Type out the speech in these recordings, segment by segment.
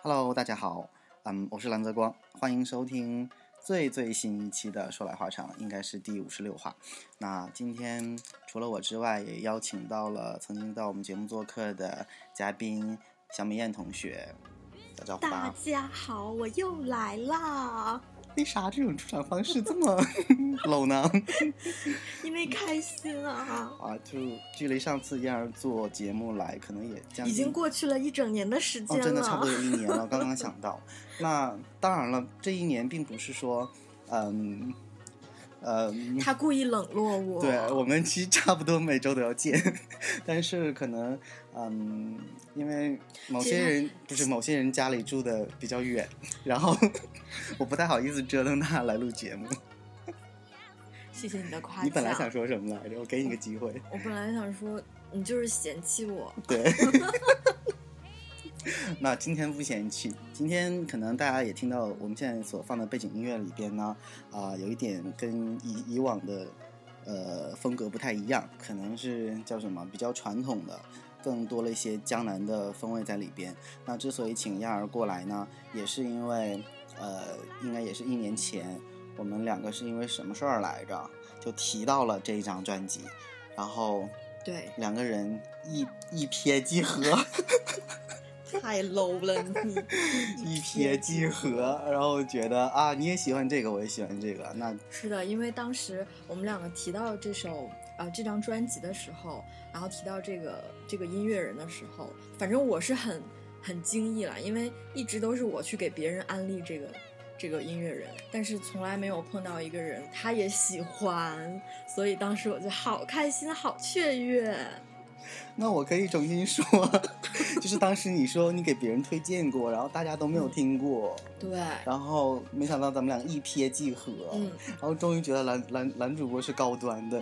Hello，大家好，嗯，我是蓝泽光，欢迎收听最最新一期的说来话长，应该是第五十六话。那今天除了我之外，也邀请到了曾经到我们节目做客的嘉宾小美艳同学，打招呼大。家好，我又来啦！为啥这种出场方式这么 low 呢？因为开心啊！啊，就距离上次燕儿做节目来，可能也将已经过去了一整年的时间哦，了，真的差不多有一年了。刚刚 想到，那当然了，这一年并不是说，嗯，呃，他故意冷落我。对我们其实差不多每周都要见，但是可能，嗯，因为某些人不是某些人家里住的比较远，然后 我不太好意思折腾他来录节目。谢谢你的夸奖。你本来想说什么来着？我给你个机会。我本来想说，你就是嫌弃我。对。那今天不嫌弃，今天可能大家也听到我们现在所放的背景音乐里边呢，啊、有一点跟以以往的呃风格不太一样，可能是叫什么比较传统的，更多了一些江南的风味在里边。那之所以请燕儿过来呢，也是因为呃，应该也是一年前，我们两个是因为什么事儿来着，就提到了这一张专辑，然后对，两个人一一瞥即合。太 low 了你。一瞥即合，然后觉得啊，你也喜欢这个，我也喜欢这个，那是的，因为当时我们两个提到这首呃这张专辑的时候，然后提到这个这个音乐人的时候，反正我是很很惊异了，因为一直都是我去给别人安利这个这个音乐人，但是从来没有碰到一个人他也喜欢，所以当时我就好开心，好雀跃。那我可以重新说，就是当时你说你给别人推荐过，然后大家都没有听过，对，然后没想到咱们俩一瞥即合，嗯，然后终于觉得男男男主播是高端的，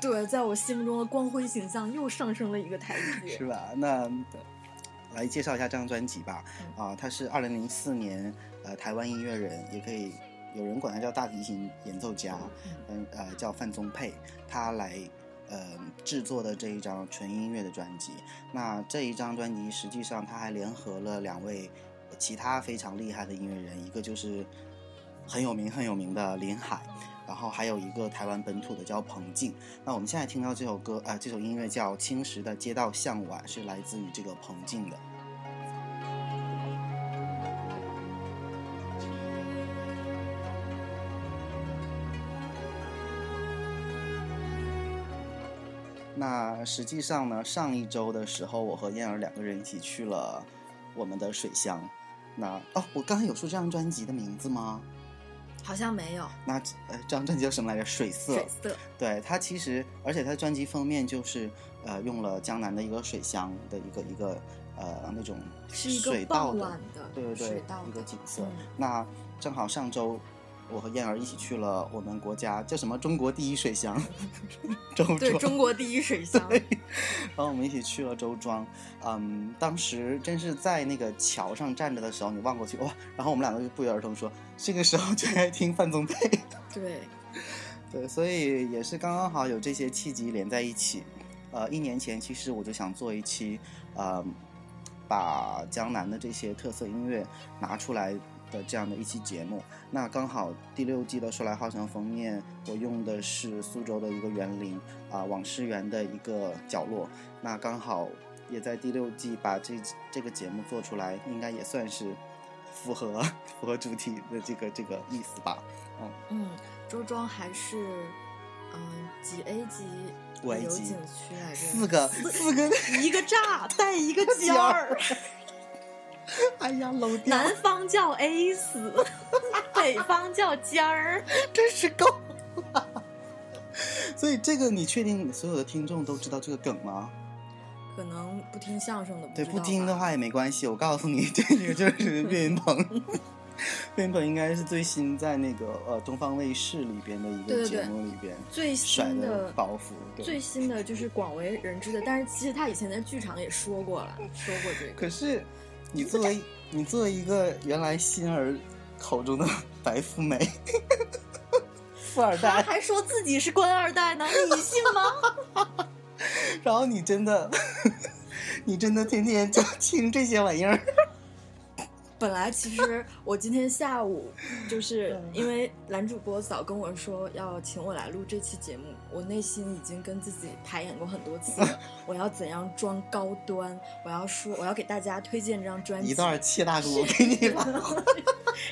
对，在我心目中的光辉形象又上升了一个台阶是。吧？那来介绍一下这张专辑吧，啊，他是二零零四年呃台湾音乐人，也可以有人管他叫大提琴演奏家，嗯呃叫范宗沛，他来呃制作的这一张纯音乐的专辑。那这一张专辑实际上他还联合了两位其他非常厉害的音乐人，一个就是很有名很有名的林海。然后还有一个台湾本土的叫彭静，那我们现在听到这首歌，呃，这首音乐叫《青石的街道向晚》，是来自于这个彭静的。那实际上呢，上一周的时候，我和燕儿两个人一起去了我们的水乡。那哦，我刚才有说这张专辑的名字吗？好像没有那呃，这张专辑叫什么来着？水色。水色，对它其实，而且它专辑封面就是呃用了江南的一个水乡的一个一个呃那种水稻的的对对对一个景色。嗯那正好上周我和燕儿一起去了我们国家叫什么中国第一水乡周对，中国第一水乡。然后我们一起去了周庄。嗯，当时真是在那个桥上站着的时候，你望过去哇，然后我们两个就不约而同说，这个时候就该听范宗沛。对，对，所以也是刚刚好有这些契机连在一起。呃，一年前其实我就想做一期，呃，把江南的这些特色音乐拿出来的这样的一期节目。那刚好第六季的《说来话长》封面，我用的是苏州的一个园林啊、往事园的一个角落。那刚好也在第六季把这这个节目做出来，应该也算是符合符合主题的这个这个意思吧。嗯。嗯，周庄还是嗯、几 A 级旅游景区来着？四个四个，一个炸带一个尖儿，哎呀，漏掉，南方叫 A 死，北方叫尖儿。真是够了。所以这个你确定所有的听众都知道这个梗吗？可能不听相声的不对，不听的话也没关系。我告诉你，这个就是岳云鹏。岳云鹏应该是最新在那个呃东方卫视里边的一个节目里边最新的的包袱。对最新的就是广为人知的，但是其实他以前在剧场也说过了，说过这个。可是你作为你作为一个原来欣儿口中的白富美，富二代，他还说自己是官二代呢，你信吗？然后你真的，你真的天天就听这些玩意儿，本来其实 我今天下午就是因为男主播早跟我说要请我来录这期节目，我内心已经跟自己排演过很多次，我要怎样装高端，我要说我要给大家推荐这张专辑，一段切大鼓给你 了，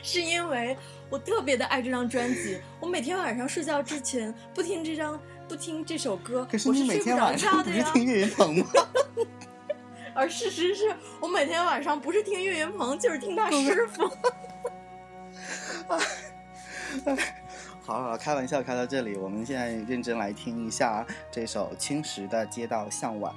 是因为我特别的爱这张专辑，我每天晚上睡觉之前不听这张不听这首歌，可是我是你每天晚上不是。听岳云鹏吗？而事实是我每天晚上不是听岳云鹏，就是听他师傅。好好，开玩笑开到这里，我们现在认真来听一下这首青石的《街道向晚》。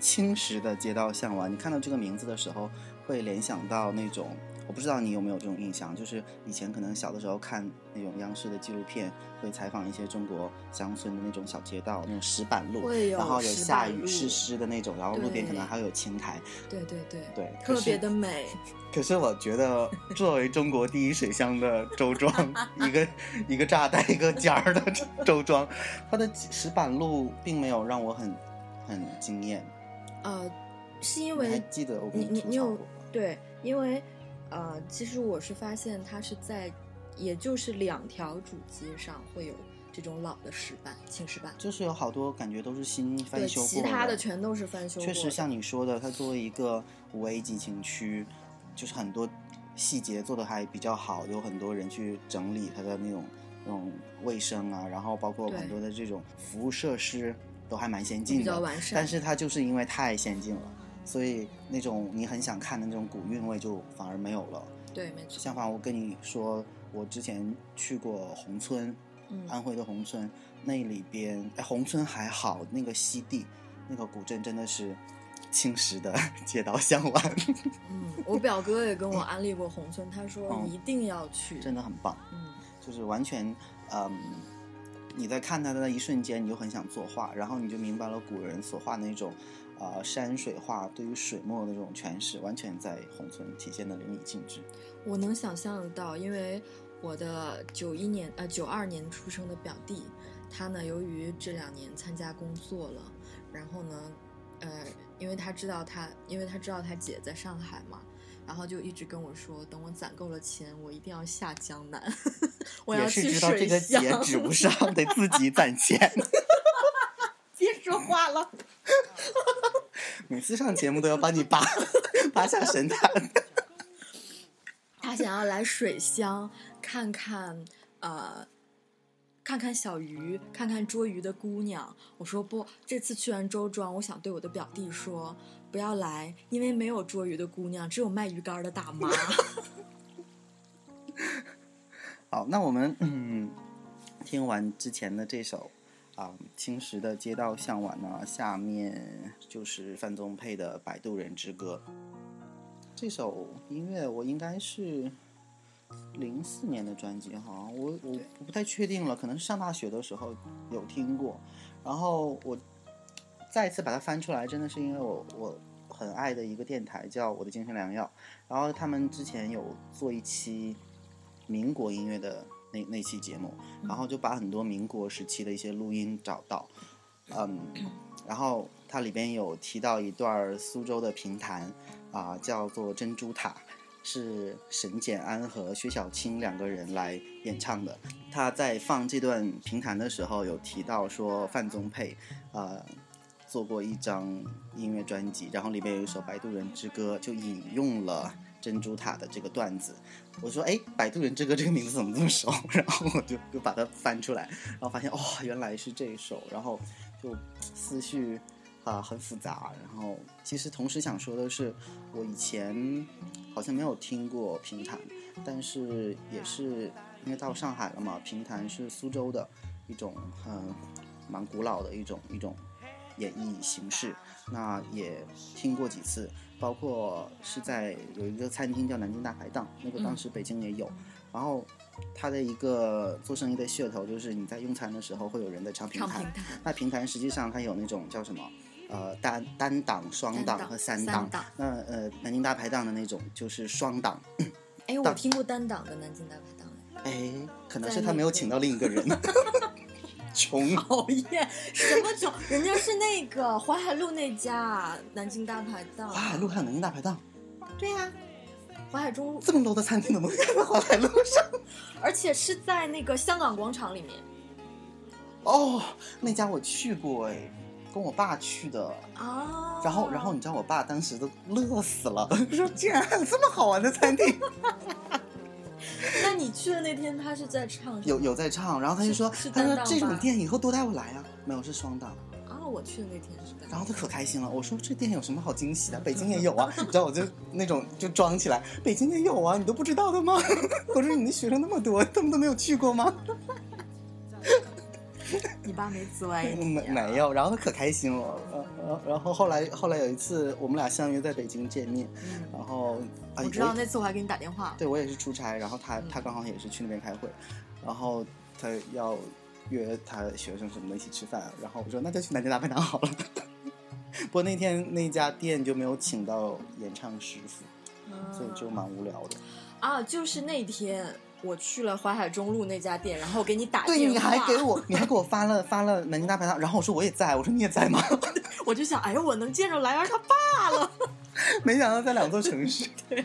青石的街道向晚，你看到这个名字的时候，会联想到那种，我不知道你有没有这种印象，就是以前可能小的时候看那种央视的纪录片，会采访一些中国乡村的那种小街道，那种石板路，然后有下雨湿湿的那种，然后路边可能还有青苔，对对对，对，特别的美。可是我觉得，作为中国第一水乡的周庄，一个一个炸带一个尖儿的 周庄，它的石板路并没有让我很很惊艳。呃，是因你还为记得我跟你你你有对，因为呃，其实我是发现它是在，也就是两条主街上会有这种老的石板、青石板，就是有好多感觉都是新翻，修过其他的全都是翻修过。确实像你说的，它作为一个五 A 级景区，就是很多细节做的还比较好，有很多人去整理它的那种那种卫生啊，然后包括很多的这种服务设施都还蛮先进比较的。完善，但是它就是因为太先进了，所以那种你很想看的那种古韵味就反而没有了。对，没错，相反，我跟你说，我之前去过宏村，嗯。安徽的宏村，那里边，哎，宏村还好，那个西递，那个古镇真的是青石的 街道向晚，嗯，我表哥也跟我安利过宏村，他说嗯 一定要去，真的很棒，嗯，就是完全，嗯，你在看它的那一瞬间，你就很想作画，然后你就明白了古人所画那种，呃，山水画对于水墨的那种诠释，完全在宏村体现的淋漓尽致。我能想象得到，因为我的九一年呃九二年出生的表弟，他呢由于这两年参加工作了，然后呢，呃，因为他知道他，因为他知道他姐在上海嘛，然后就一直跟我说，等我攒够了钱，我一定要下江南，我要也是去知道这个水乡。节指不上，得自己攒钱。别说话了，每次上节目都要把你扒扒下神坛。他想要来水乡看看，呃，看看小鱼，看看捉鱼的姑娘。我说不，这次去完周庄，我想对我的表弟说，不要来，因为没有捉鱼的姑娘，只有卖鱼竿的大妈。好，那我们嗯听完之前的这首啊、青石的街道向晚呢，下面就是范宗沛的《摆渡人之歌》。这首音乐我应该是零四年的专辑哈，我我我不太确定了，可能是上大学的时候有听过，然后我再一次把它翻出来，真的是因为我我很爱的一个电台叫我的精神良药，然后他们之前有做一期民国音乐的那那期节目，然后就把很多民国时期的一些录音找到，嗯，然后它里边有提到一段苏州的评弹啊、叫做珍珠塔。是沈简安和薛晓青两个人来演唱的。他在放这段评弹的时候，有提到说范宗沛，呃，做过一张音乐专辑，然后里面有一首《摆渡人之歌》，就引用了珍珠塔的这个段子。我说，哎，《摆渡人之歌》这个名字怎么这么熟？然后我就就把它翻出来，然后发现，哦，原来是这一首，然后就思绪啊很复杂。然后其实同时想说的是，我以前好像没有听过评弹，但是也是因为到上海了嘛，评弹是苏州的一种很蛮古老的一种一种演绎形式，那也听过几次，包括是在有一个餐厅叫南京大排档，那个当时北京也有，然后。它的一个做生意的噱头就是你在用餐的时候会有人在唱评弹，那评弹实际上它有那种叫什么，呃单单档、双档和三档。那呃南京大排档的那种就是双档。哎，我听过单档的南京大排档。哎，可能是他没有请到另一个人。穷，熬夜，什么穷？人家是那个淮海路那家南京大排档。淮海路还有南京大排档？对呀。淮海中路这么多的餐厅怎么能开在淮海路上，而且是在那个香港广场里面。哦，那家我去过哎，跟我爸去的啊。然后，然后你知道我爸当时都乐死了，说竟然还有这么好玩的餐厅。那你去的那天他是在唱？有有在唱，然后他就说，他说这种店以后多带我来啊。没有，是双档。我去的那天是，然后他可开心了。我说这店有什么好惊喜的？北京也有啊，你知道我就那种就装起来，北京也有啊，你都不知道的吗？我说你的学生那么多，他们都没有去过吗？你爸没自歪没没有，然后他可开心了。然然后后来后来有一次我们俩相约在北京见面，然后我知道那次我还给你打电话，对我也是出差，然后他他刚好也是去那边开会，然后他要。约他学生什么的一起吃饭，然后我说那就去南京大排档好了。不过那天那家店就没有请到演唱师傅，所以就蛮无聊的。啊，就是那天我去了淮海中路那家店，然后给你打电话对，你还给我，你还给我发了发了南京大排档，然后我说我也在，我说你也在吗？我就想，哎呦，我能见着莱儿他爸了。没想到在两座城市。对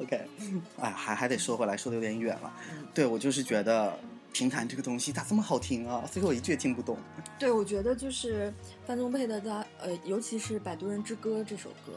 ，OK，哎，还还得说回来，说的有点远了。对我就是觉得。评弹这个东西咋这么好听啊？所以我一句也听不懂。对，我觉得就是范宗沛的他呃，尤其是《摆渡人之歌》这首歌，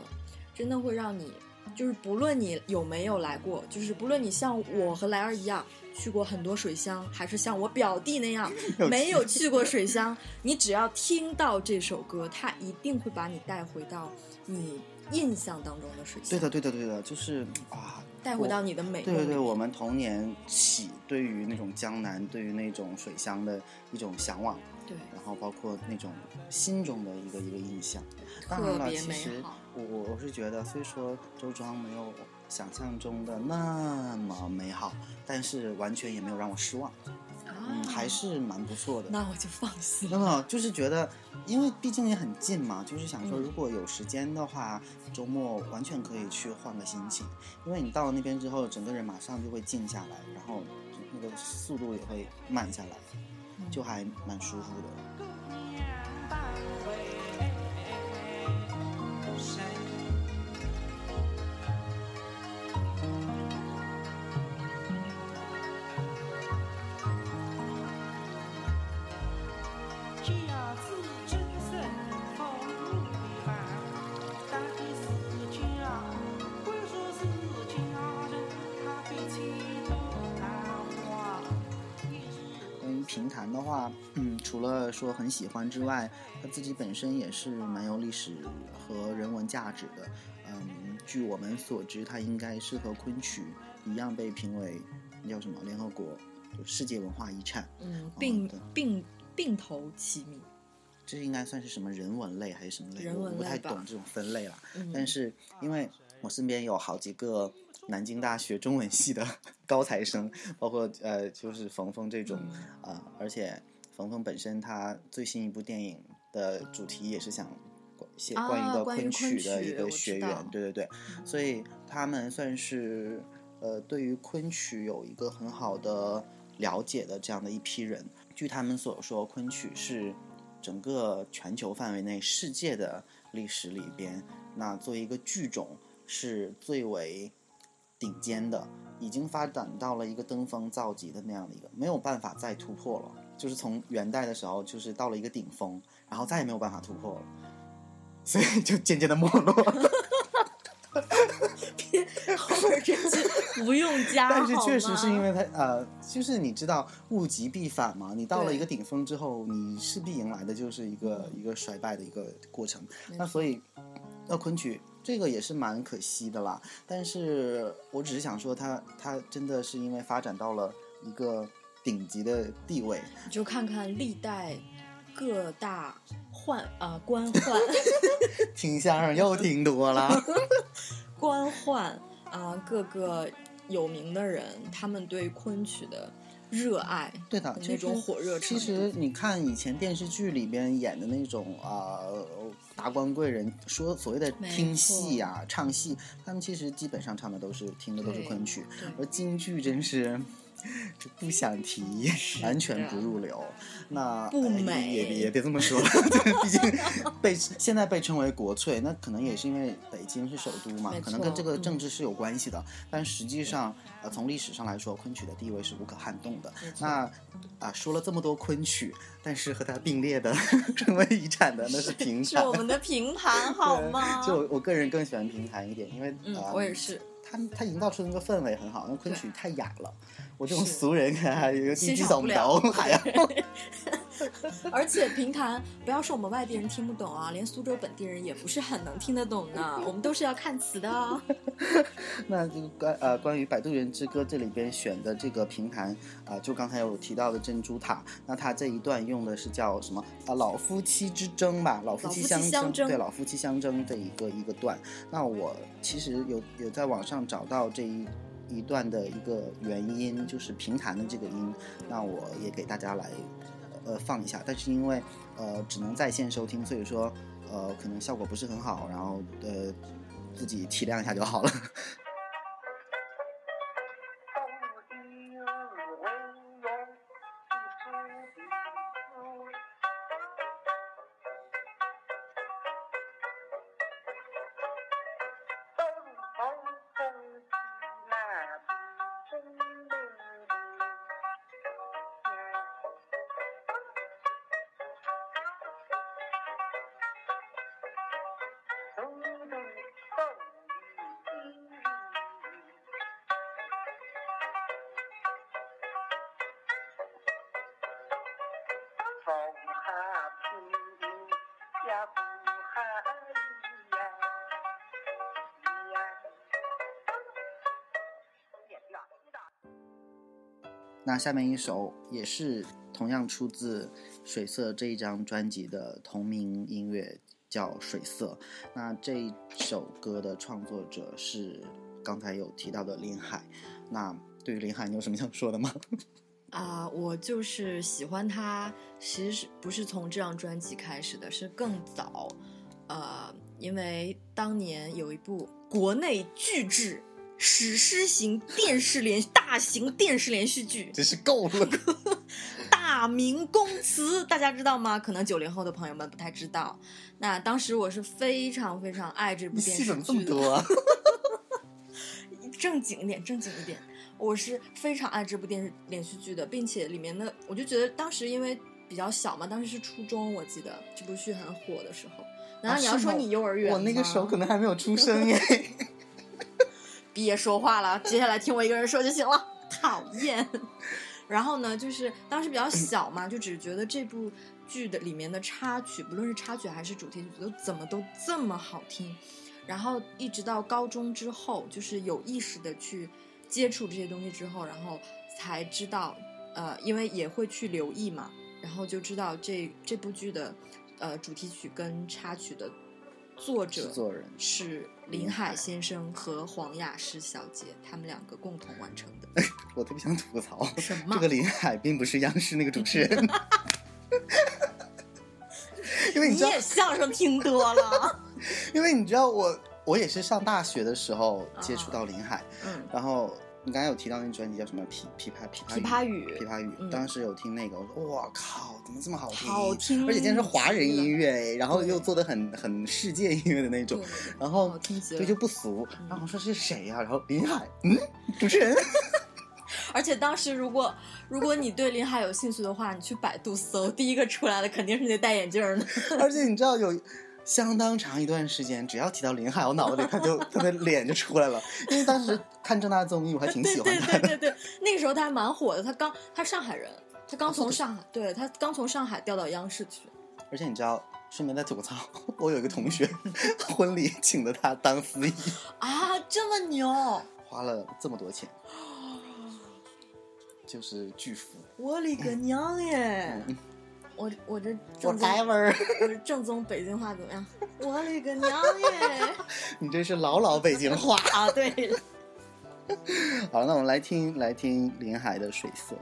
真的会让你就是不论你有没有来过，就是不论你像我和莱儿一样去过很多水乡，还是像我表弟那样 没有去过水乡，你只要听到这首歌，它一定会把你带回到你印象当中的水乡。对的，对的，对的，就是啊。带回到你的美。对对对，我们童年起对于那种江南，对于那种水乡的一种向往。对。然后包括那种心中的一个一个印象。当然了，其实我我我是觉得，虽说周庄没有想象中的那么美好，但是完全也没有让我失望。嗯，还是蛮不错的。那我就放心。真的，就是觉得，因为毕竟也很近嘛，就是想说，如果有时间的话，周末完全可以去换个心情。因为你到了那边之后，整个人马上就会静下来，然后那个速度也会慢下来，就还蛮舒服的。话，嗯，除了说很喜欢之外，他自己本身也是蛮有历史和人文价值的。嗯，据我们所知，他应该是和昆曲一样被评为叫什么联合国世界文化遗产。嗯，并并并头齐名。这应该算是什么人文类还是什么类？我不太懂这种分类了。但是因为我身边有好几个。南京大学中文系的 高材生，包括呃，就是冯冯这种啊，而且冯冯本身他最新一部电影的主题也是想写关于一个昆曲的一个学员，对对对，所以他们算是呃对于昆曲有一个很好的了解的这样的一批人。据他们所说，昆曲是整个全球范围内世界的历史里边，那作为一个剧种是最为。顶尖的，已经发展到了一个登峰造极的那样的一个，没有办法再突破了。就是从元代的时候，就是到了一个顶峰，然后再也没有办法突破了，所以就渐渐的没落。别后面这句不用加。但是确实是因为它呃，就是你知道物极必反嘛，你到了一个顶峰之后，你势必迎来的就是一个一个衰败的一个过程。那所以，那昆曲。这个也是蛮可惜的啦，但是我只是想说，他他真的是因为发展到了一个顶级的地位，你就看看历代各大宦啊，官宦，听相声又听多了。官宦啊，各个有名的人，他们对昆曲的热爱，对的，那种火热。其实你看以前电视剧里边演的那种啊、达官贵人，说所谓的听戏呀、唱戏，他们其实基本上唱的都是听的都是昆曲，而京剧真是。这不想提，完全不入流。那不哎美也也别这么说，毕竟 被现在被称为国粹，那可能也是因为北京是首都嘛，可能跟这个政治是有关系的。但实际上，呃，从历史上来说，昆曲的地位是无可撼动的。那啊、说了这么多昆曲，但是和它并列的成为遗产的那是评弹。是我们的评弹好吗？就我我个人更喜欢评弹一点，因为嗯，呃我也是。它它营造出的那个氛围很好，那昆曲太雅了，我这种俗人还有一个地欣基总赏不了 还要。而且评弹，不要说我们外地人听不懂啊，连苏州本地人也不是很能听得懂呢。我们都是要看词的哦。那这个关呃关于《摆渡人之歌》这里边选的这个评弹啊、就刚才有提到的珍珠塔，那它这一段用的是叫什么啊、老夫妻之争吧，老夫妻相争对，老夫妻相争的一个一个段。那我其实有有在网上找到这一。一段的一个原音就是平弹的这个音，那我也给大家来呃放一下，但是因为呃只能在线收听，所以说呃可能效果不是很好，然后呃自己体谅一下就好了。下面一首也是同样出自《水色》这一张专辑的同名音乐，叫《水色》。那这首歌的创作者是刚才有提到的林海。那对于林海，你有什么想说的吗？啊、我就是喜欢他，其实不是从这张专辑开始的，是更早。呃，因为当年有一部国内巨制史诗型电视连大型电视连续剧真是够了，《大明宫词》，大家知道吗？可能九零后的朋友们不太知道。那当时我是非常非常爱这部电视戏怎么这么。多啊？正经一点，正经一点。我是非常爱这部电视连续剧的，并且里面的我就觉得当时因为比较小嘛，当时是初中，我记得这部剧很火的时候。难道你要说你幼儿园我那个时候可能还没有出生耶。别说话了，接下来听我一个人说就行了。讨厌。然后呢，就是当时比较小嘛，就只是觉得这部剧的里面的插曲，不论是插曲还是主题曲，都怎么都这么好听。然后一直到高中之后，就是有意识的去接触这些东西之后，然后才知道，呃，因为也会去留意嘛，然后就知道这这部剧的呃主题曲跟插曲的作者制作人。是林林海海先生和黄雅诗小姐他们两个共同完成的。我特别想吐槽，什么这个林海并不是央视那个主持人，因为你也相声听多了，因为你知道我，我也是上大学的时候接触到林海，嗯，然后你刚才有提到那专辑叫什么琵琵琶琵琶琵琶语琵琶语，嗯当时有听那个，我说哇靠，怎么这么好听？好听而且竟然是华人音乐，哎然后又做的很很世界音乐的那种然后对就不俗。嗯然后我说是谁呀、然后林海，嗯，主持人，而且当时如果如果你对林海有兴趣的话，你去百度搜，第一个出来的肯定是那戴眼镜的。而且你知道有。相当长一段时间，只要提到林海，我脑子里他就他的脸就出来了。因为当时看正大综艺，我还挺喜欢他的。对对对，那个时候他还蛮火的，他刚他上海人，他刚从上海，对他刚从上海调到央视去。而且你知道，顺便再吐槽，我有一个同学婚礼请的他当司仪，啊，这么牛！花了这么多钱，就是巨富。我勒个娘耶！我我这正宗 whatever，我这正宗北京话怎么样？我勒个娘耶！你这是老老北京话。啊，对了，好，那我们来听来听林海的《水色》。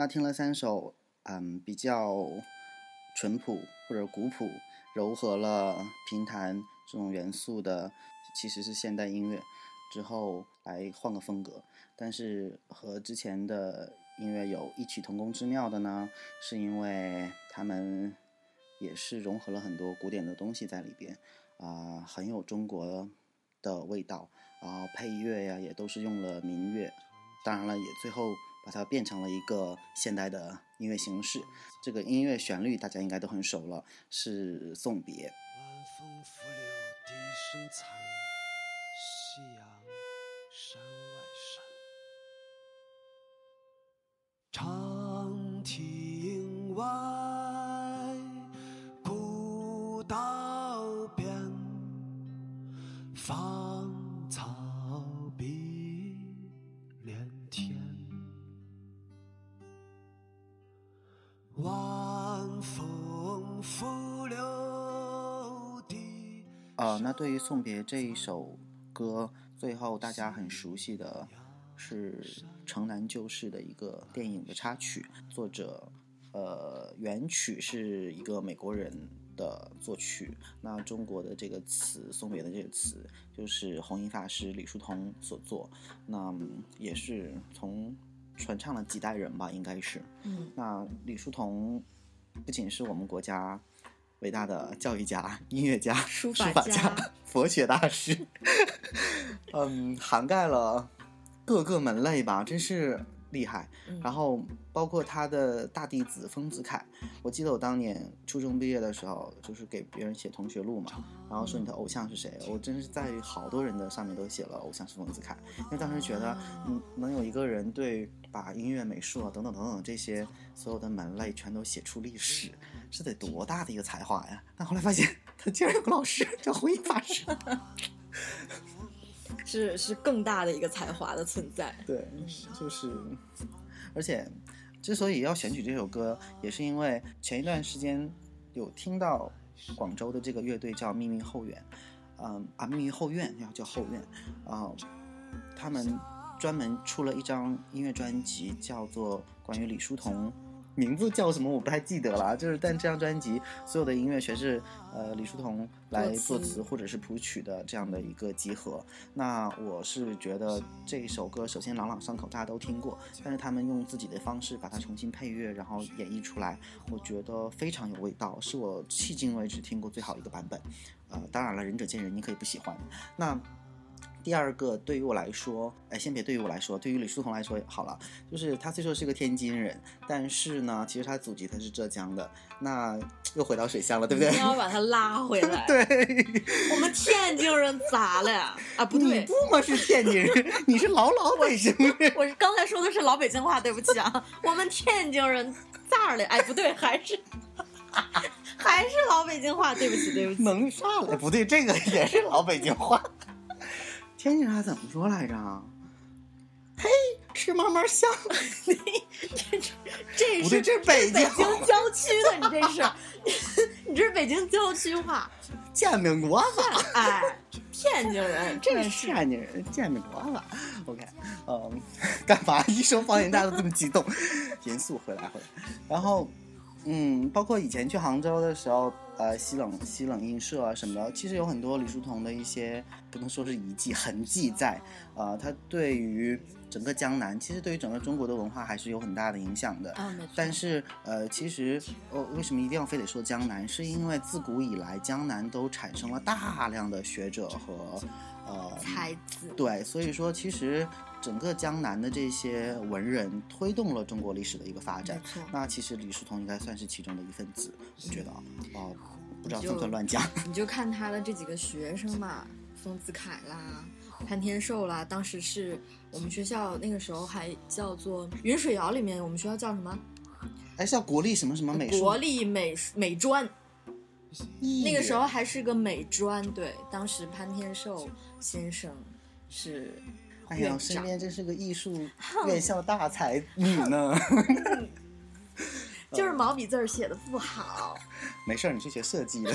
那听了三首，嗯，比较淳朴或者古朴，柔和了平弹这种元素的，其实是现代音乐。之后来换个风格，但是和之前的音乐有异曲同工之妙的呢，是因为他们也是融合了很多古典的东西在里边，啊、很有中国的味道。然后配乐呀，也都是用了民乐，当然了，也最后把它变成了一个现代的音乐形式。这个音乐旋律大家应该都很熟了，是《送别》。晚风拂柳笛声残，那对于《送别》这一首歌，最后大家很熟悉的是《城南旧事》的一个电影的插曲，作者呃原曲是一个美国人的作曲，那中国的这个词《送别》的这个词就是弘一法师李叔同所作，那嗯也是从传唱了几代人吧，应该是。嗯，那李叔同不仅是我们国家伟大的教育家、音乐家、书法法家 佛学大师，嗯，涵盖了各个门类吧，真是厉害。嗯。然后包括他的大弟子丰子恺，我记得我当年初中毕业的时候，就是给别人写同学录嘛，然后说你的偶像是谁，我真是在好多人的上面都写了偶像是丰子恺，因为当时觉得，嗯，能有一个人对把音乐、美术啊等等等等这些所有的门类全都写出历史，是得多大的一个才华呀！但后来发现，他竟然有个老师叫弘一法师，是是更大的一个才华的存在。对，就是，而且之所以要选取这首歌，也是因为前一段时间有听到广州的这个乐队叫秘密后院，嗯啊秘密后院要叫后院，啊、他们专门出了一张音乐专辑，叫做关于李叔同。名字叫什么我不太记得了，就是但这张专辑所有的音乐全是呃李叔同来作词或者是谱曲的这样的一个集合。那我是觉得这首歌首先朗朗上口，大家都听过，但是他们用自己的方式把它重新配乐，然后演绎出来，我觉得非常有味道，是我迄今为止听过最好一个版本。呃，当然了，仁者见仁，你可以不喜欢。那第二个对于我来说，哎，先别对于我来说，对于李叔同来说好了，就是他虽说是个天津人，但是呢，其实他祖籍他是浙江的，那 又回到水乡了，对不对一定？要把他拉回来。对，我们天津人咋了呀？啊，不对你，不嘛是天津人，你是老老北京人。我是刚才说的是老北京话，对不起啊。我们天津人咋了？哎，不对，还是还是老北京话，对不起，对不起。能上了？不对，这个也是老北京话。天津话怎么说来着？嘿，吃嘛嘛香。你这是不对，这是北京北京郊区的，你这是，你这是北京郊区话。煎饼果子。哎，天津人，这这是是天津人煎饼果子。OK，嗯，干嘛一说方言大家都这么激动？严肃回来回来。然后，嗯，包括以前去杭州的时候，呃，西冷西冷印社啊什么的，其实有很多李叔同的一些不能说是遗迹痕迹在，呃，他对于整个江南，其实对于整个中国的文化还是有很大的影响的。啊，但是，呃，其实，呃，为什么一定要非得说江南？是因为自古以来，江南都产生了大量的学者和，呃，才子，对，所以说其实整个江南的这些文人推动了中国历史的一个发展。那其实李叔同应该算是其中的一份子，我觉得啊，哦、不知道就算不算乱讲。你就看他的这几个学生嘛，丰子恺啦，潘天寿啦，当时是我们学校那个时候还叫做云水谣里面，我们学校叫什么？哎，是叫国立什么什么美术？国立美术美专，那个时候还是个美专。对，当时潘天寿先生是哎呀，身边真是个艺术院校大才女呢。就是毛笔字儿写的不好。没事儿，你去学设计的。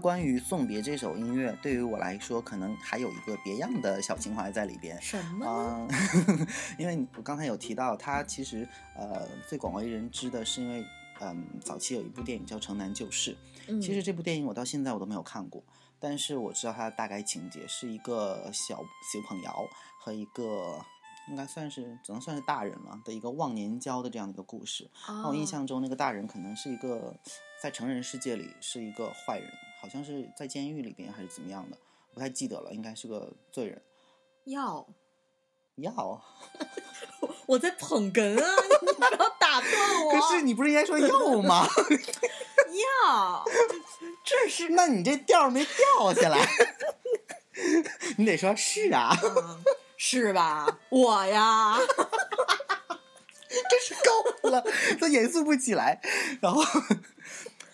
关于《送别》这首音乐，对于我来说，可能还有一个别样的小情怀在里边。什么因为我刚才有提到，它其实呃最广为人知的是因为嗯早期有一部电影叫《城南旧事》，嗯其实这部电影我到现在我都没有看过，但是我知道它的大概情节是一个小小朋友和一个应该算是只能算是大人了的一个忘年交的这样的一个故事。那我印哦象中那个大人可能是一个在成人世界里是一个坏人，好像是在监狱里边还是怎么样的，不太记得了，应该是个罪人。要要，我在捧哏啊，你不要打断我。可是你不是应该说要吗？要，这是那你这调没掉下来，你得说是啊，嗯是吧？我呀，真是够了，都严肃不起来。然后，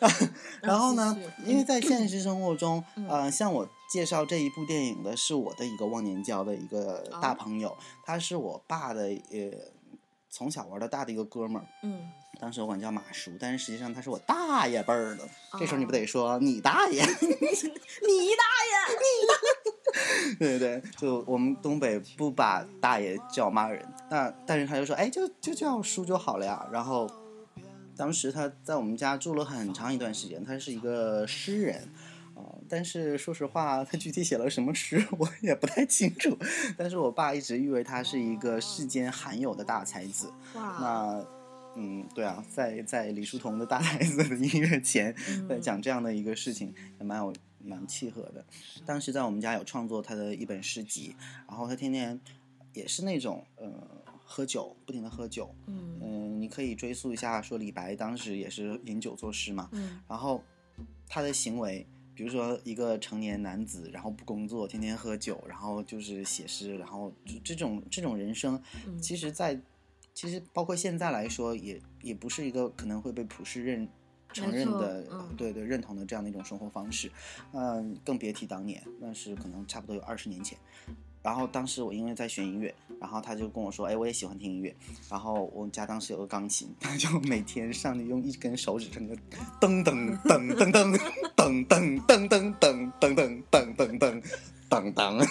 然后呢？因为在现实生活中，嗯呃，像我介绍这一部电影的是我的一个忘年交的一个大哦朋友，他是我爸的呃从小玩到大的一个哥们儿。嗯，当时我管叫马叔，但是实际上他是我大爷辈儿的。这时候你不哦得说 你大爷？你大对对对，就我们东北不把大爷叫骂人，那但是他就说，哎，就就叫叔就好了呀。然后当时他在我们家住了很长一段时间，他是一个诗人。啊、但是说实话，他具体写了什么诗 我也不太清楚。但是我爸一直誉为他是一个世间罕有的大才子。哇，那嗯，对啊，在在李叔同的大才子的音乐前，在嗯讲这样的一个事情，也蛮有蛮契合的。当时在我们家有创作他的一本诗集，然后他天天也是那种呃喝酒，不停的喝酒。嗯。嗯、你可以追溯一下，说李白当时也是饮酒作诗嘛，嗯。然后他的行为，比如说一个成年男子，然后不工作，天天喝酒，然后就是写诗，然后就这种这种人生，嗯。其实在，其实包括现在来说，也也不是一个可能会被普世认承认的，嗯。对对认同的这样的一种生活方式，嗯、更别提当年，那是可能差不多有二十年前。然后当时我因为在学音乐，然后他就跟我说，哎，我也喜欢听音乐。然后我们家当时有个钢琴，他就 每天上去用一根手指上个噔噔噔噔噔噔噔噔噔噔噔噔噔噔噔噔噔，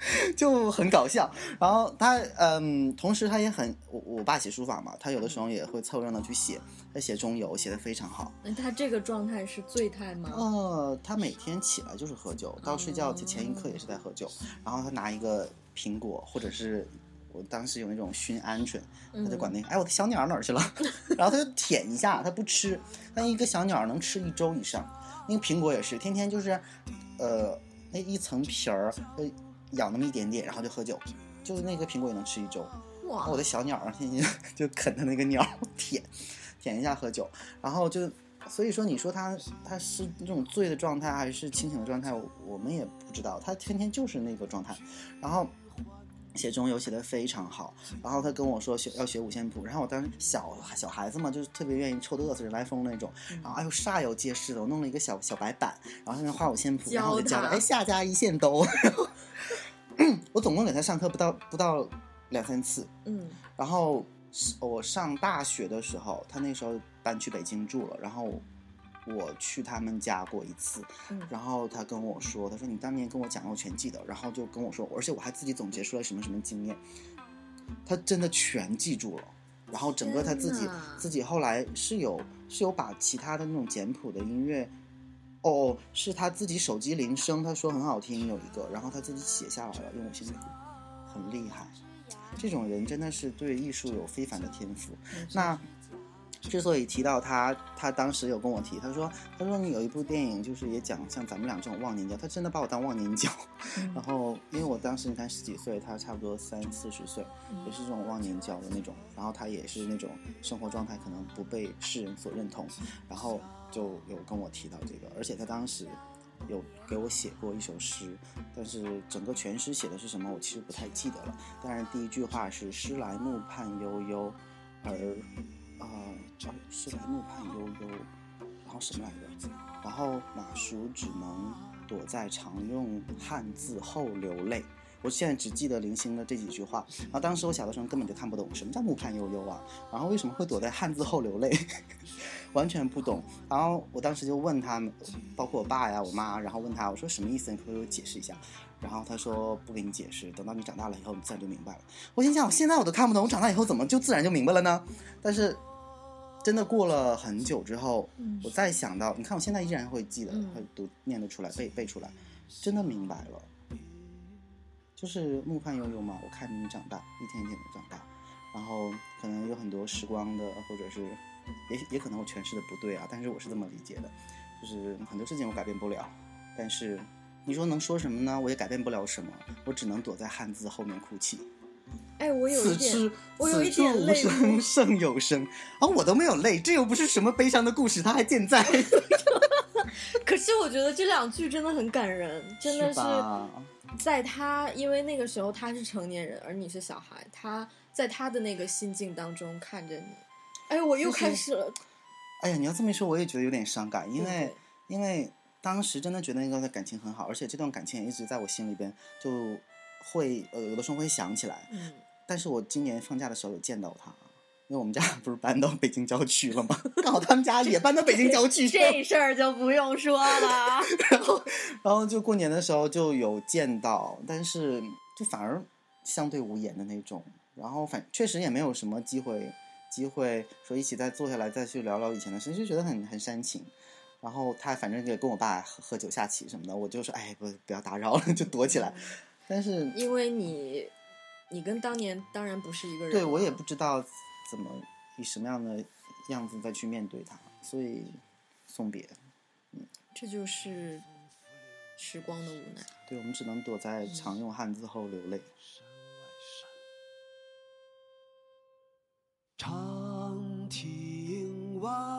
就很搞笑。然后他嗯，同时他也很我我爸写书法嘛，他有的时候也会凑热闹去写，他写中游写的非常好。那他这个状态是醉态吗？呃，他每天起来就是喝酒，到睡觉前一刻也是在喝酒。然后他拿一个苹果，或者是我当时有那种熏鹌鹑，他就管那个，哎，我的小鸟哪儿去了？然后他就舔一下，他不吃，但一个小鸟能吃一周以上。那个苹果也是，天天就是，呃，那一层皮儿，呃，咬那么一点点，然后就喝酒，就是那个苹果也能吃一周。哇我的小鸟儿 天天就啃它那个鸟儿舔，舔一下喝酒，然后就所以说你说他他是那种醉的状态还是清醒的状态，我我们也不知道，他天天就是那个状态，然后。写中游写的非常好，然后他跟我说学要学五线谱，然后我当时小小孩子嘛，就是特别愿意抽嘚瑟人来疯那种，然后哎呦煞有介事的，我弄了一个小小白板，然后上面画五线谱，然后我就教他，教他哎下加一线哆，然 后 我总共给他上课不到不到两三次，嗯。然后是我上大学的时候，他那时候搬去北京住了，然后我去他们家过一次，嗯。然后他跟我说，他说你当年跟我讲的，我全记得，然后就跟我说，而且我还自己总结出来什么什么经验，他真的全记住了。然后整个他自己自己后来是有是有把其他的那种简谱的音乐，哦，是他自己手机铃声，他说很好听有一个，然后他自己写下来了，用五线谱，很厉害。这种人真的是对艺术有非凡的天赋。那之所以提到他，他当时有跟我提，他说，他说你有一部电影，就是也讲像咱们俩这种忘年交，他真的把我当忘年交。嗯然后因为我当时你看十几岁，他差不多三四十岁，也是这种忘年交的那种。然后他也是那种生活状态可能不被世人所认同，然后就有跟我提到这个，而且他当时。有给我写过一首诗，但是整个全诗写的是什么，我其实不太记得了。当然，第一句话是“诗来暮畔悠悠，而啊，呃诗来暮畔悠悠”，然后什么来着？然后马叔只能躲在常用汉字后流泪。我现在只记得零星的这几句话，然后当时我小的时候根本就看不懂什么叫木畔悠悠啊，然后为什么会躲在汉字后流泪，完全不懂。然后我当时就问他们，包括我爸呀、我妈，然后问他，我说什么意思？你可不可以给我解释一下？然后他说不给你解释，等到你长大了以后，你自然就明白了。我心想，我现在我都看不懂，我长大以后怎么就自然就明白了呢？但是真的过了很久之后，嗯我再想到，你看我现在依然会记得，嗯会读念得出来，背背出来，真的明白了。就是木畔悠悠嘛，我看着你长大，一天一天的长大，然后可能有很多时光的，或者是也也可能我诠释的不对啊，但是我是这么理解的，就是很多事情我改变不了，但是你说能说什么呢？我也改变不了什么，我只能躲在汉字后面哭泣。哎，我有 一点我有一此处无点泪声 胜有声啊！我都没有泪，这又不是什么悲伤的故事，它还健在，可是我觉得这两句真的很感人，真的是吧？在他，因为那个时候他是成年人，而你是小孩，他在他的那个心境当中看着你。哎，我又开始了，哎呀，你要这么一说，我也觉得有点伤感，因对为因为当时真的觉得那个感情很好，而且这段感情也一直在我心里边，就会呃有的时候会想起来。嗯，但是我今年放假的时候有见到他，因为我们家不是搬到北京郊区了吗？刚好他们家也搬到北京郊区，这事儿就不用说了。然后，然后就过年的时候就有见到，但是就反而相对无言的那种。然后反确实也没有什么机会，机会说一起再坐下来再去聊聊以前的事情，就觉得很很煽情。然后他反正也跟我爸喝喝酒、下棋什么的，我就说哎，不不要打扰了，就躲起来。但是因为你，你跟当年当然不是一个人，对我也不知道。怎么以什么样的样子再去面对它，所以送别，嗯，这就是时光的无奈。对，我们只能躲在常用汉字后流泪。长亭外。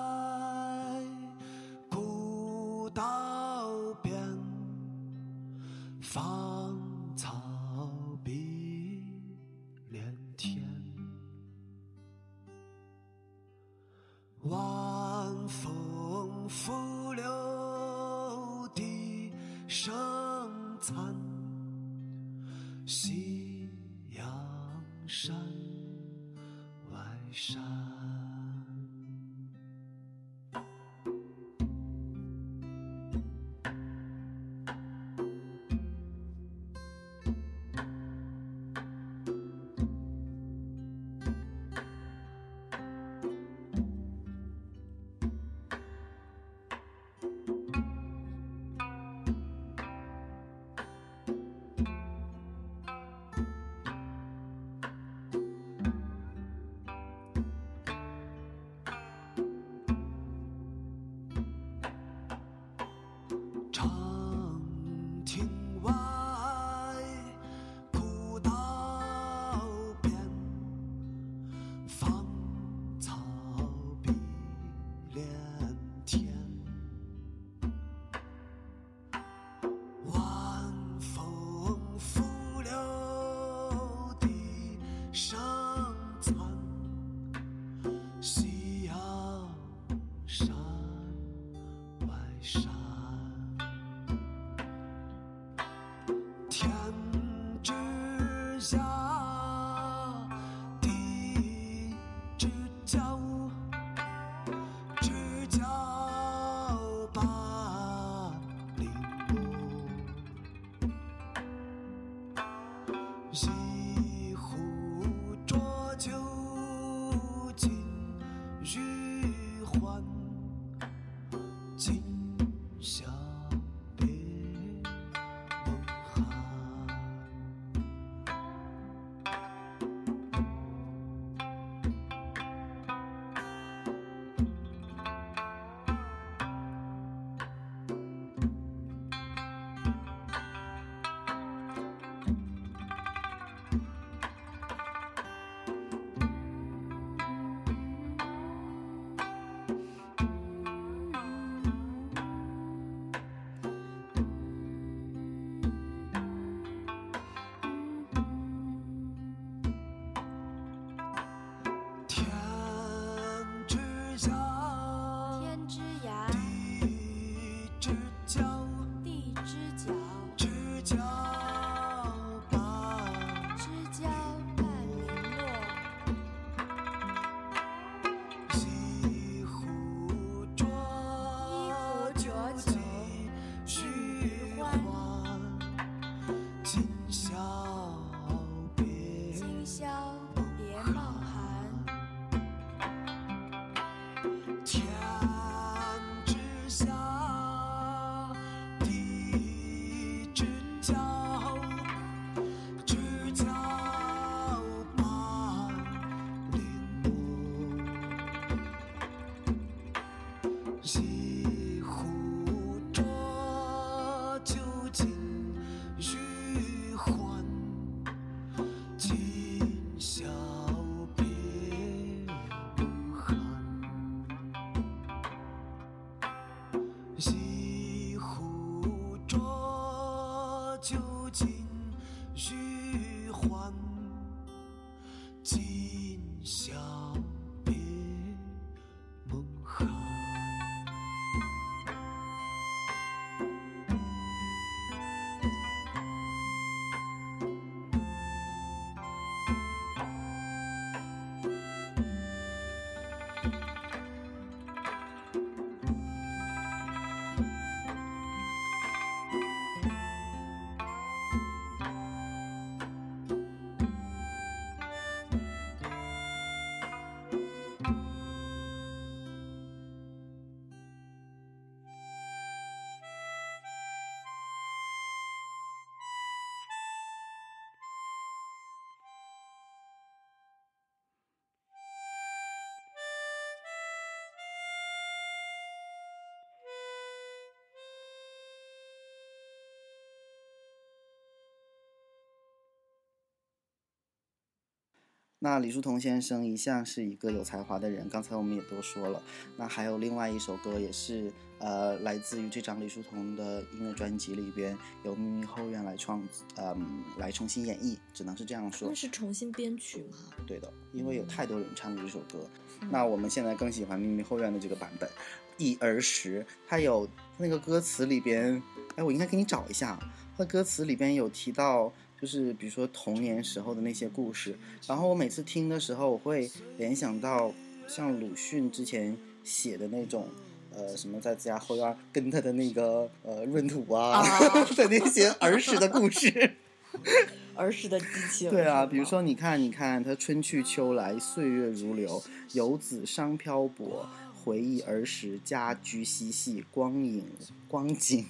那李叔同先生一向是一个有才华的人，刚才我们也都说了。那还有另外一首歌，也是呃来自于这张李叔同的音乐专辑里边，由秘密后院来创，嗯、来重新演绎，只能是这样说那。是重新编曲吗？对的，因为有太多人唱过这首歌。那我们现在更喜欢秘密后院的这个版本，《一儿时》，它有那个歌词里边，哎，我应该给你找一下，它歌词里边有提到，就是比如说童年时候的那些故事。然后我每次听的时候，我会联想到像鲁迅之前写的那种。呃，什么在自家后院跟他的那个呃闰土啊啊 的那些儿时的故事，儿时的激情。对啊，比如说你看，你看，他春去秋来，岁月如流，游子伤漂泊，回忆儿时家居嬉戏，光影光景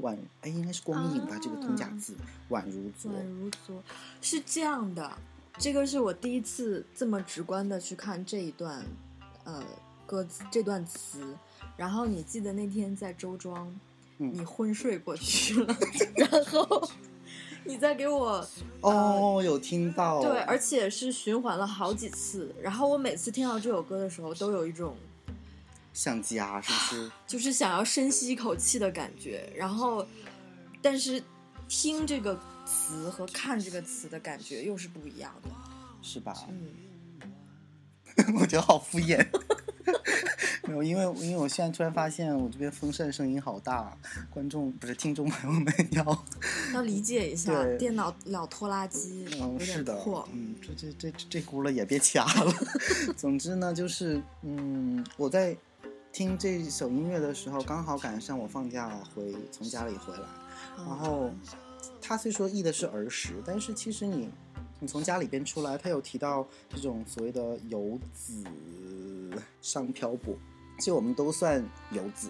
宛，哎，应该是光影吧？这个通假字，宛如昨。宛如昨，是这样的，这个是我第一次这么直观的去看这一段，呃，歌词这段词。然后你记得那天在周庄，嗯你昏睡过去了，然后你再给我哦，有听到。对，而且是循环了好几次。然后我每次听到这首歌的时候，都有一种像家是不是？就是想要深吸一口气的感觉。然后，但是听这个词和看这个词的感觉又是不一样的。是吧？嗯，我觉得好敷衍。没有，因为因为我现在突然发现我这边风扇声音好大，观众不是听众朋友们要要理解一下，电脑老拖拉机嗯，是的，。嗯，这这这这这轱辘也别掐了。总之呢，就是嗯，我在听这首音乐的时候，刚好赶上我放假回从家里回来，嗯然后他虽说译的是儿时，但是其实你你从家里边出来，他有提到这种所谓的游子上漂泊，其实我们都算游子，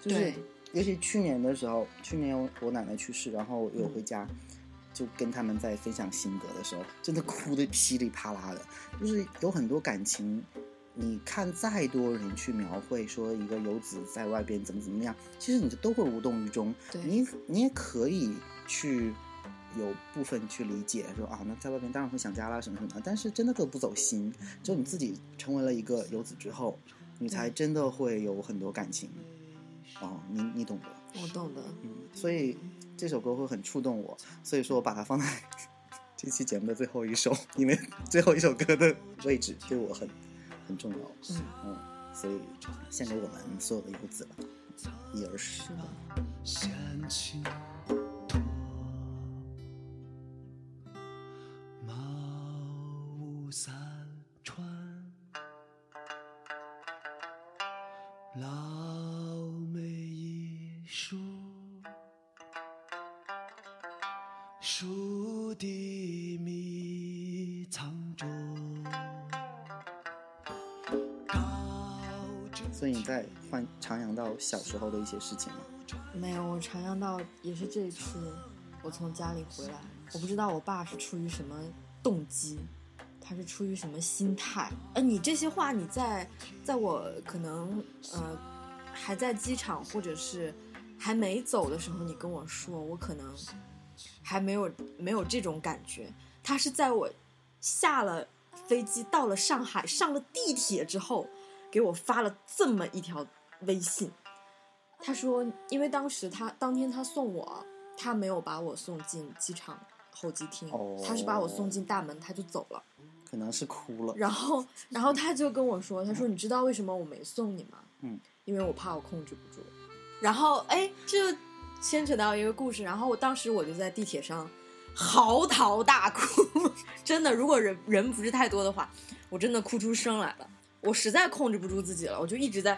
就是尤其去年的时候，去年我我奶奶去世，然后我有回家。就跟他们在分享心得的时候，真的哭得噼里啪啦的，就是有很多感情，你看再多人去描绘说一个游子在外边怎么怎么样，其实你都会无动于衷。对你你也可以去有部分去理解说啊，那在外边当然会想家啦什么什么的，但是真的都不走心。只有你自己成为了一个游子之后，你才真的会有很多感情。哦，你你懂的。我懂的。嗯，所以这首歌会很触动我，所以说我把它放在 这期节目的最后一首，因为最后一首歌的位置对我很很重要。嗯嗯，所以献给我们所有的游子吧，一儿时。时候的一些事情吗？没有，我徜徉到也是这一次，我从家里回来，我不知道我爸是出于什么动机，他是出于什么心态？呃，你这些话你在在我可能呃还在机场或者是还没走的时候，你跟我说，我可能还没有没有这种感觉。他是在我下了飞机到了上海上了地铁之后，给我发了这么一条微信。他说，因为当时他当天他送我，他没有把我送进机场候机厅，哦他是把我送进大门，他就走了。可能是哭了。然后，然后他就跟我说，他说你知道为什么我没送你吗？嗯，因为我怕我控制不住。然后，哎，这就牵扯到一个故事。然后我当时我就在地铁上嚎啕大哭，真的，如果人人不是太多的话，我真的哭出声来了。我实在控制不住自己了，我就一直在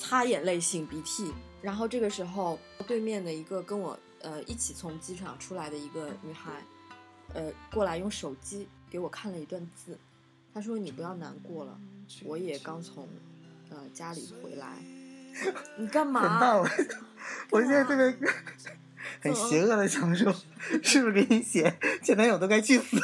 擦眼泪、擤鼻涕。然后这个时候，对面的一个跟我呃一起从机场出来的一个女孩，呃过来用手机给我看了一段字，她说：“你不要难过了，我也刚从呃家里回来。”你干嘛？我现在特别 很邪恶的想说，是不是给你写前男友都该去死？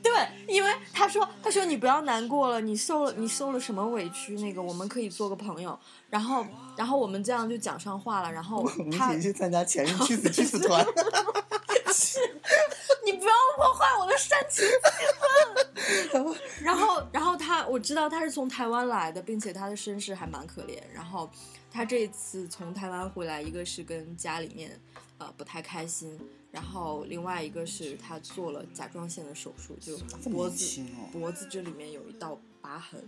对，因为他说，他说你不要难过了，你受了你受了什么委屈？那个我们可以做个朋友，然后然后我们这样就讲上话了。然后我们一他起去参加前任去死去死团。你不不要破坏我的煽情气氛。然后，然后他我知道他是从台湾来的，并且他的身世还蛮可怜。然后他这一次从台湾回来，一个是跟家里面呃不太开心，然后另外一个是他做了甲状腺的手术，就脖子哦脖子这里面有一道疤痕。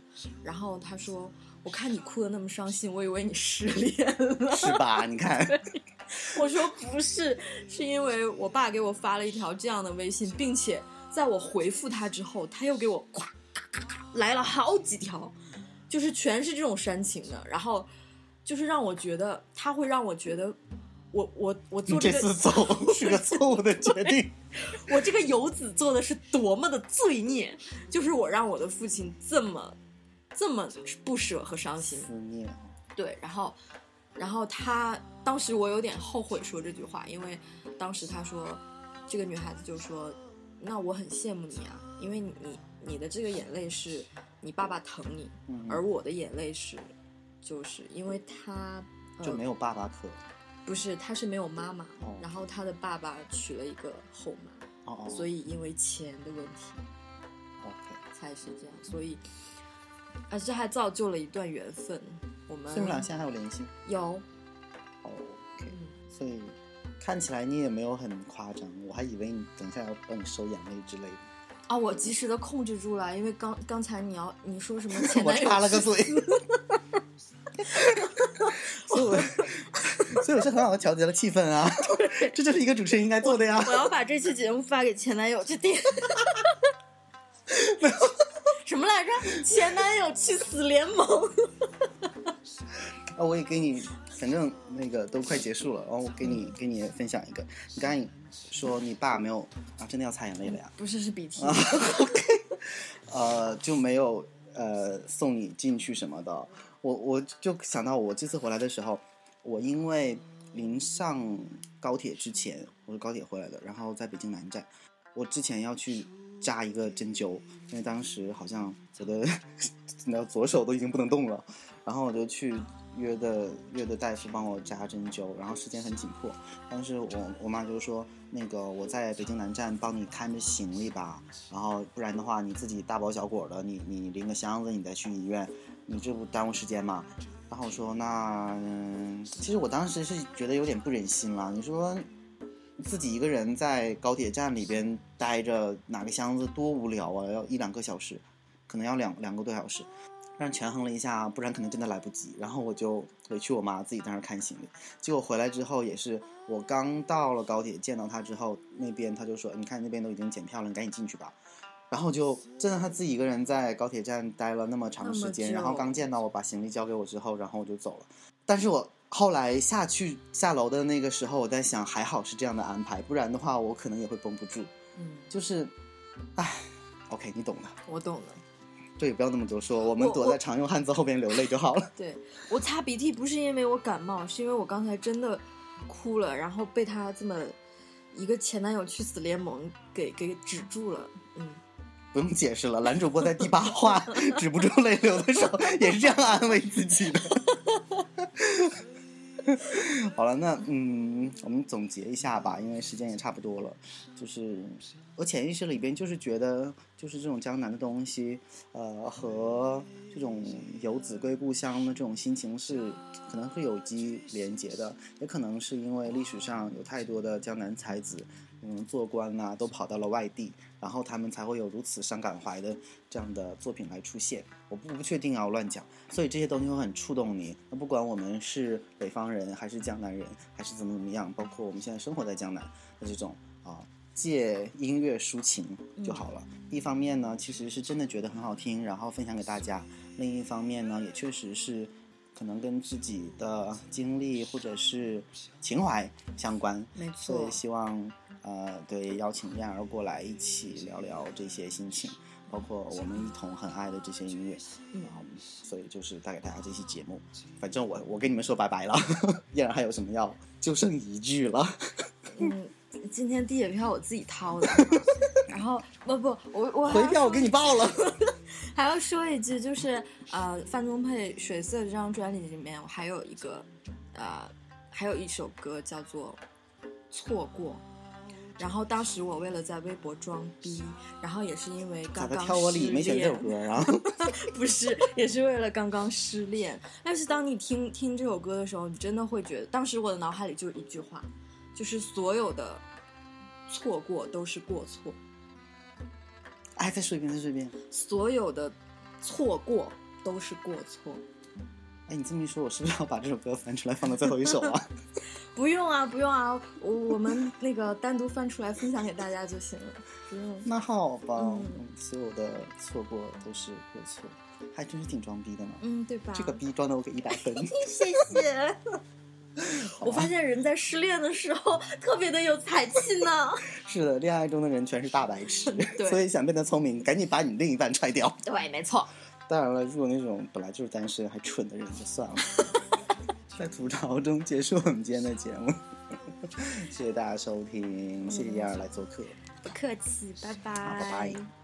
然后他说：“我看你哭的那么伤心，我以为你失 恋了。”是吧？你看，我说不是，是因为我爸给我发了一条这样的微信，并且在我回复他之后，他又给我咵咔咔咔来了好几条，就是全是这种煽情的，然后就是让我觉得他会让我觉得我我我做这个这次走 是个错误的决定。我这个游子做的是多么的罪孽，就是我让我的父亲这么这么不舍和伤心。思念，对，然后，然后他当时我有点后悔说这句话，因为当时他说，这个女孩子就说，那我很羡慕你啊，因为你你你的这个眼泪是你爸爸疼你，嗯，而我的眼泪是，就是因为他、呃、就没有爸爸可。不是他是没有妈妈，哦。然后他的爸爸娶了一个后妈，哦哦，所以因为钱的问题 OK，才是这样，所以，而且还造就了一段缘分，我们所以你们俩现在还有联系有。？OK，嗯。所以看起来你也没有很夸张，我还以为你等一下要帮你收眼泪之类的。啊，我及时的控制住了，因为刚刚才你要你说什么前 我男友插了个去嘴，所以我所以我是很好的调节了气氛啊，这就是一个主持人应该做的呀。我要把这期节目发给前男友去听。什么来着？前男友去死联盟。啊，我也给你，反正那个都快结束了，然后我给你给你分享一个，你刚才说你爸没有啊，真的要擦眼泪了呀？不是，是鼻涕。啊呃，就没有呃送你进去什么的。我我就想到我这次回来的时候，我因为临上高铁之前，我是高铁回来的，然后在北京南站，我之前要去扎一个针灸，因为当时好像我的 那左手都已经不能动了，然后我就去约的约的大夫帮我扎针灸，然后时间很紧迫，但是我我妈就说那个我在北京南站帮你看着行李吧，然后不然的话你自己大包小裹的，你你拎个箱子你再去医院，你这不耽误时间吗？然后我说那、嗯，其实我当时是觉得有点不忍心了，你说自己一个人在高铁站里边待着，拿个箱子多无聊啊，要一两个小时，可能要两两个多小时。但权衡了一下，不然可能真的来不及。然后我就回去我妈自己在那儿看行李。结果回来之后也是，我刚到了高铁见到她之后，那边她就说：“你看那边都已经检票了，你赶紧进去吧。”然后就真的他自己一个人在高铁站待了那么长时间，然后刚见到我把行李交给我之后，然后我就走了。但是我后来下去下楼的那个时候，我在想，还好是这样的安排，不然的话我可能也会绷不住。嗯，就是，唉，OK，你懂的。我懂了。对，不要那么多说，我们躲在常用汉字后边流泪就好了。对我擦鼻涕不是因为我感冒，是因为我刚才真的哭了，然后被他这么一个前男友去死联盟给给止住了。嗯，不用解释了，男主播在第八话止不住泪流的时候，也是这样安慰自己的。好了，那嗯，我们总结一下吧，因为时间也差不多了。就是我潜意识里边就是觉得，就是这种江南的东西，呃，和这种游子归故乡的这种心情是可能会有机连结的，也可能是因为历史上有太多的江南才子，嗯，做官呐、都跑到了外地，然后他们才会有如此伤感怀的这样的作品来出现。我不不确定啊，我乱讲。所以这些东西会很触动你。那不管我们是北方人，还是江南人，还是怎么怎么样，包括我们现在生活在江南的这种啊，借音乐抒情就好了。一方面呢，其实是真的觉得很好听，然后分享给大家；另一方面呢，也确实是可能跟自己的经历或者是情怀相关。没错所以。希望呃，对邀请燕儿过来一起聊聊这些心情，包括我们一同很爱的这些音乐。嗯嗯，所以就是带给大家这期节目。反正我我跟你们说拜拜了，燕儿还有什么要？就剩一句了。嗯，今天地铁票我自己掏的。然后不不，我我回票我给你报了。还要说一句，就是呃，范宗沛《水色》这张专辑里面，我还有一个呃，还有一首歌叫做《错过》，然后当时我为了在微博装逼，然后也是因为刚刚的挑我理失没选这首恋，歌，然后 不是，也是为了刚刚失恋。但是当你听听这首歌的时候，你真的会觉得，当时我的脑海里就是一句话，就是所有的错过都是过错，哎，再说一遍，再说一遍。所有的错过都是过错。哎，你这么一说，我是不是要把这首歌翻出来放到最后一首啊？不用啊，不用啊，我我们那个单独翻出来分享给大家就行了，不用。那好吧，嗯所有的错过都是过错，还真是挺装逼的呢。嗯，对吧？这个逼装的我给一百分。谢谢。我发现人在失恋的时候特别的有才气呢。是的，恋爱中的人全是大白痴，所以想变得聪明，赶紧把你另一半踹掉。对，没错。当然了，如果那种本来就是单身还蠢的人就算了，在吐槽中结束我们今天的节目。谢谢大家收听，谢谢燕儿来做客。不客气，拜拜。好拜拜